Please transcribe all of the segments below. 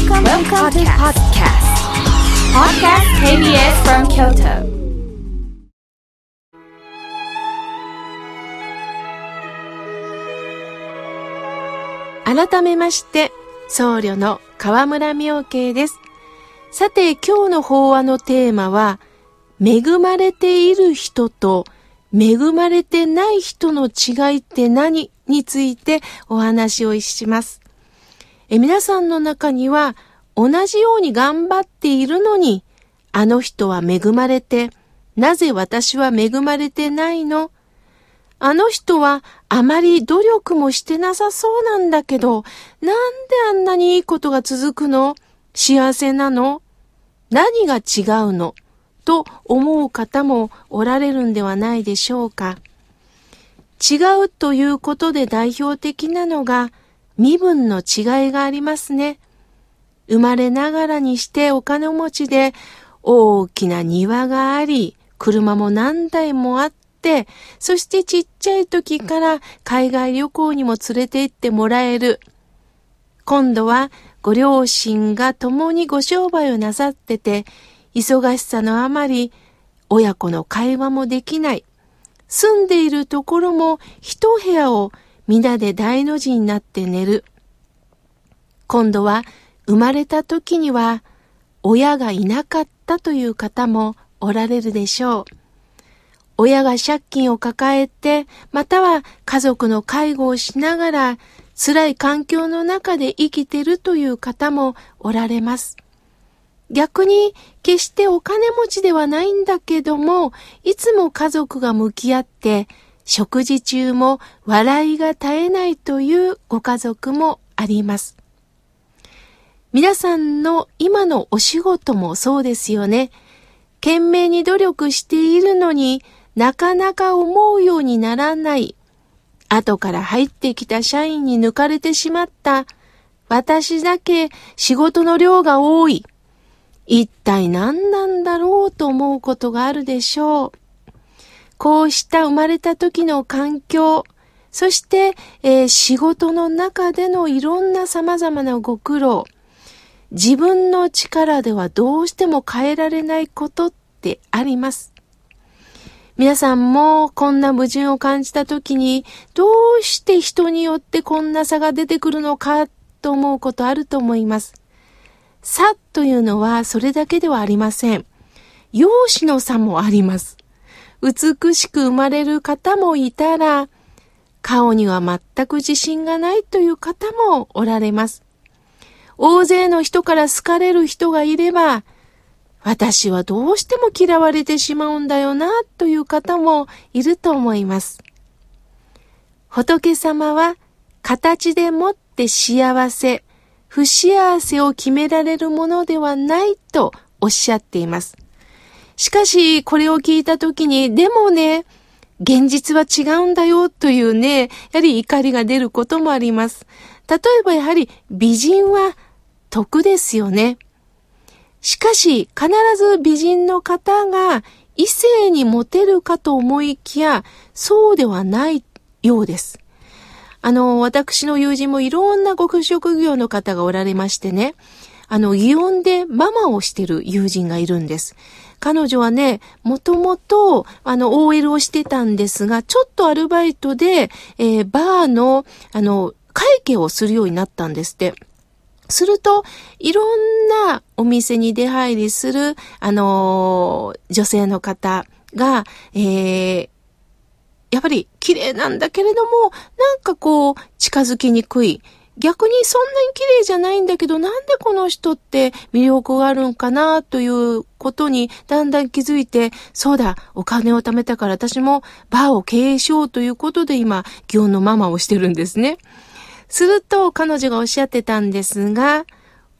Welcome, Welcome to podcast. Podcast KBS from Kyoto. 改めまして、僧侶の河村明慶です。さて、今日の法話のテーマは、恵まれている人と恵まれてない人の違いって何についてお話をします。え皆さんの中には同じように頑張っているのに、あの人は恵まれて、なぜ私は恵まれてないの？あの人はあまり努力もしてなさそうなんだけど、なんであんなにいいことが続くの？幸せなの？何が違うの？と思う方もおられるんではないでしょうか。違うということで代表的なのが身分の違いがありますね。生まれながらにしてお金持ちで大きな庭があり、車も何台もあって、そしてちっちゃい時から海外旅行にも連れて行ってもらえる。今度はご両親が共にご商売をなさってて、忙しさのあまり親子の会話もできない。住んでいるところも一部屋を皆で大の字になって寝る。今度は生まれた時には親がいなかったという方もおられるでしょう。親が借金を抱えて、または家族の介護をしながら辛い環境の中で生きてるという方もおられます。逆に決してお金持ちではないんだけども、いつも家族が向き合って、食事中も笑いが絶えないというご家族もあります。皆さんの今のお仕事もそうですよね。懸命に努力しているのになかなか思うようにならない。後から入ってきた社員に抜かれてしまった。私だけ仕事の量が多い。一体何なんだろうと思うことがあるでしょう。こうした生まれた時の環境、そして、えー仕事の中でのいろんな様々なご苦労、自分の力ではどうしても変えられないことってあります。皆さんもこんな矛盾を感じた時に、どうして人によってこんな差が出てくるのかと思うことあると思います。差というのはそれだけではありません。容姿の差もあります。美しく生まれる方もいたら、顔には全く自信がないという方もおられます。大勢の人から好かれる人がいれば、私はどうしても嫌われてしまうんだよな、という方もいると思います。仏様は形でもって幸せ、不幸せを決められるものではないとおっしゃっています。しかし、これを聞いたときに、でもね、現実は違うんだよというね、やはり怒りが出ることもあります。例えばやはり美人は得ですよね。しかし、必ず美人の方が異性にモテるかと思いきや、そうではないようです。あの、私の友人もいろんなご職業の方がおられましてね、あの、祇園でママをしてる友人がいるんです。彼女はね、もともと、あの、OL をしてたんですが、ちょっとアルバイトで、えーバーの、あの、会計をするようになったんですって。すると、いろんなお店に出入りする、あのー女性の方が、えーやっぱり綺麗なんだけれども、なんかこう、近づきにくい。逆にそんなに綺麗じゃないんだけど、なんでこの人って魅力があるんかなということにだんだん気づいて、そうだ、お金を貯めたから私もバーを経営しようということで今、祇園のママをしてるんですね。すると彼女がおっしゃってたんですが、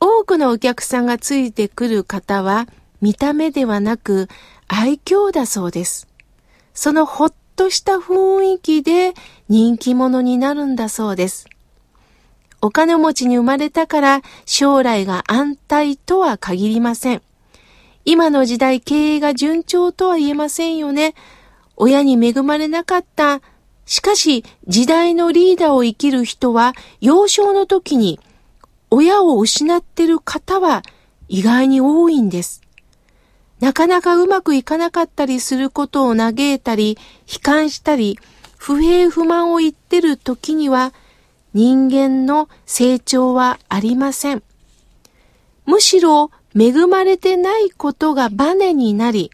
多くのお客さんがついてくる方は見た目ではなく愛嬌だそうです。そのほっとした雰囲気で人気者になるんだそうです。お金持ちに生まれたから将来が安泰とは限りません。今の時代経営が順調とは言えませんよね。親に恵まれなかった。しかし時代のリーダーを生きる人は幼少の時に親を失ってる方は意外に多いんです。なかなかうまくいかなかったりすることを嘆いたり、悲観したり、不平不満を言ってる時には、人間の成長はありません。むしろ恵まれてないことがバネになり、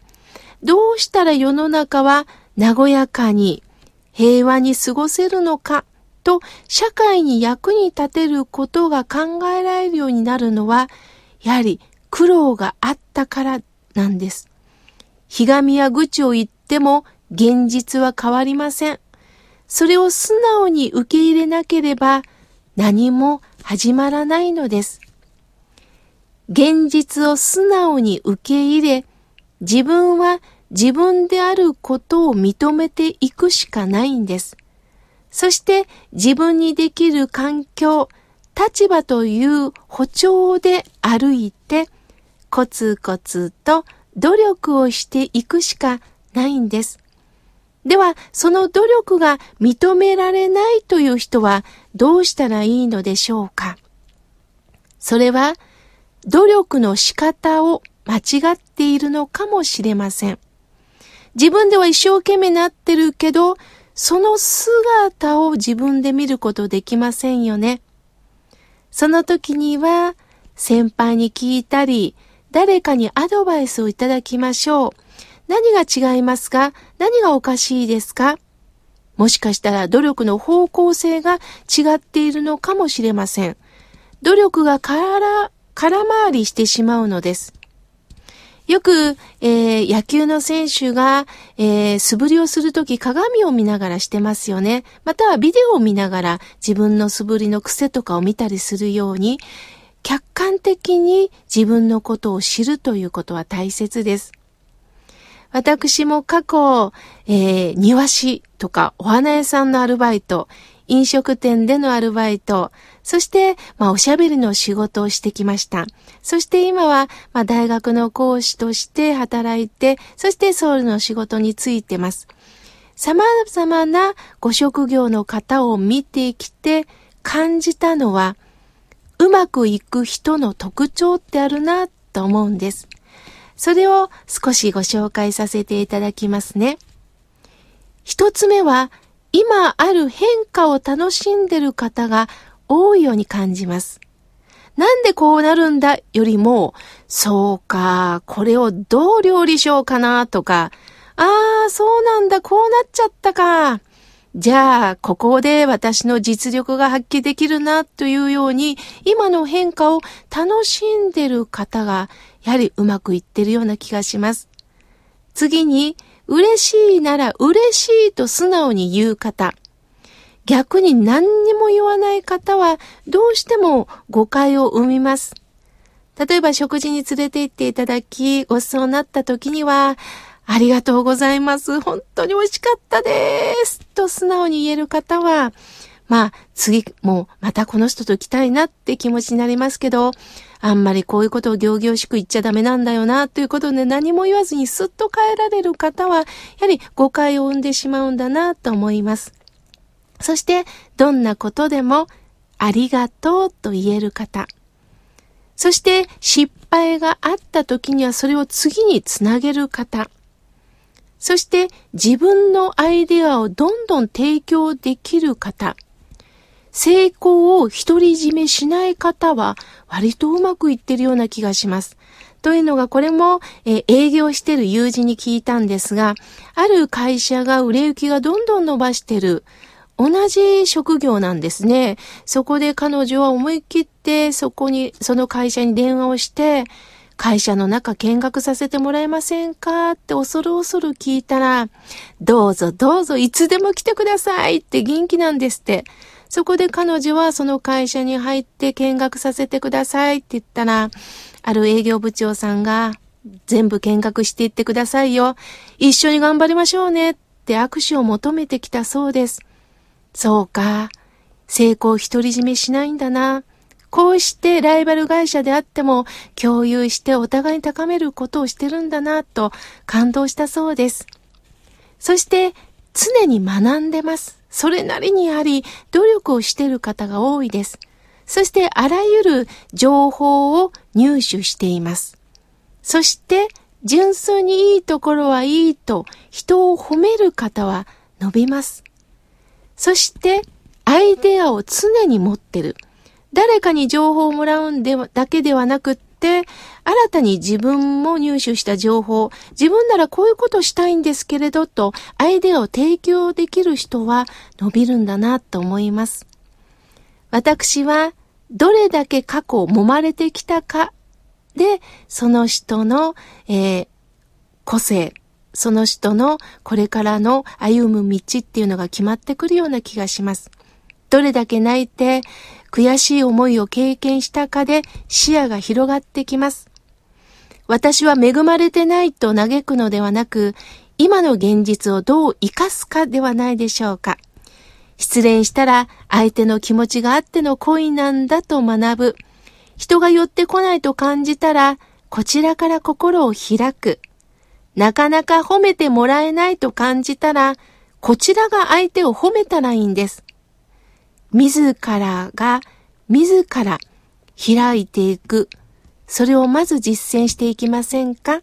どうしたら世の中は和やかに平和に過ごせるのかと社会に役に立てることが考えられるようになるのは、やはり苦労があったからなんです。ひがみや愚痴を言っても現実は変わりません。それを素直に受け入れなければ何も始まらないのです。現実を素直に受け入れ、自分は自分であることを認めていくしかないんです。そして自分にできる環境、立場という歩調で歩いて、コツコツと努力をしていくしかないんです。では、その努力が認められないという人はどうしたらいいのでしょうか？それは、努力の仕方を間違っているのかもしれません。自分では一生懸命なってるけど、その姿を自分で見ることできませんよね。その時には、先輩に聞いたり、誰かにアドバイスをいただきましょう。何が違いますか？何がおかしいですか？もしかしたら努力の方向性が違っているのかもしれません。努力が空、空回りしてしまうのです。よく、えー、野球の選手が、えー、素振りをするとき鏡を見ながらしてますよね。またはビデオを見ながら自分の素振りの癖とかを見たりするように、客観的に自分のことを知るということは大切です。私も過去、えー、庭師とかお花屋さんのアルバイト、飲食店でのアルバイト、そして、まあ、おしゃべりの仕事をしてきました。そして今は、まあ、大学の講師として働いて、そしてソウルの仕事についてます。様々なご職業の方を見てきて感じたのは、うまくいく人の特徴ってあるなと思うんです。それを少しご紹介させていただきますね。一つ目は、今ある変化を楽しんでる方が多いように感じます。なんでこうなるんだよりも、そうか、これをどう料理しようかなとか、ああ、そうなんだ、こうなっちゃったか。じゃあ、ここで私の実力が発揮できるなというように、今の変化を楽しんでる方がやはりうまくいってるような気がします。次に、嬉しいなら嬉しいと素直に言う方。逆に何にも言わない方はどうしても誤解を生みます。例えば食事に連れて行っていただき、ごちそうになった時には、ありがとうございます。本当に美味しかったです。と素直に言える方は、まあ、次もまたこの人と来たいなって気持ちになりますけど、あんまりこういうことを行々しく言っちゃダメなんだよな、ということで何も言わずにスッと帰られる方は、やはり誤解を生んでしまうんだな、と思います。そして、どんなことでも、ありがとうと言える方。そして、失敗があった時にはそれを次につなげる方。そして、自分のアイデアをどんどん提供できる方。成功を独り占めしない方は割とうまくいってるような気がします。というのが、これも、えー、営業してる友人に聞いたんですが、ある会社が売れ行きがどんどん伸ばしてる。同じ職業なんですね。そこで彼女は思い切ってそこに、その会社に電話をして、会社の中見学させてもらえませんかって恐る恐る聞いたら、どうぞどうぞいつでも来てくださいって元気なんですって。そこで彼女はその会社に入って見学させてくださいって言ったら、ある営業部長さんが、全部見学していってくださいよ。一緒に頑張りましょうねって握手を求めてきたそうです。そうか。成功独り占めしないんだな。こうしてライバル会社であっても共有してお互いに高めることをしてるんだなと感動したそうです。そして常に学んでます。それなりにやはり努力をしている方が多いです。そしてあらゆる情報を入手しています。そして純粋にいいところはいいと人を褒める方は伸びます。そしてアイデアを常に持ってる。誰かに情報をもらうんでだけではなく、新たに自分も入手した情報、自分ならこういうことしたいんですけれどと、アイデアを提供できる人は伸びるんだなと思います。私は、どれだけ過去を揉まれてきたかで、その人の、えー、個性、その人のこれからの歩む道っていうのが決まってくるような気がします。どれだけ泣いて悔しい思いを経験したかで視野が広がってきます。私は恵まれてないと嘆くのではなく、今の現実をどう生かすかではないでしょうか。失恋したら相手の気持ちがあっての恋なんだと学ぶ。人が寄ってこないと感じたら、こちらから心を開く。なかなか褒めてもらえないと感じたら、こちらが相手を褒めたらいいんです。自らが自ら開いていく。それをまず実践していきませんか？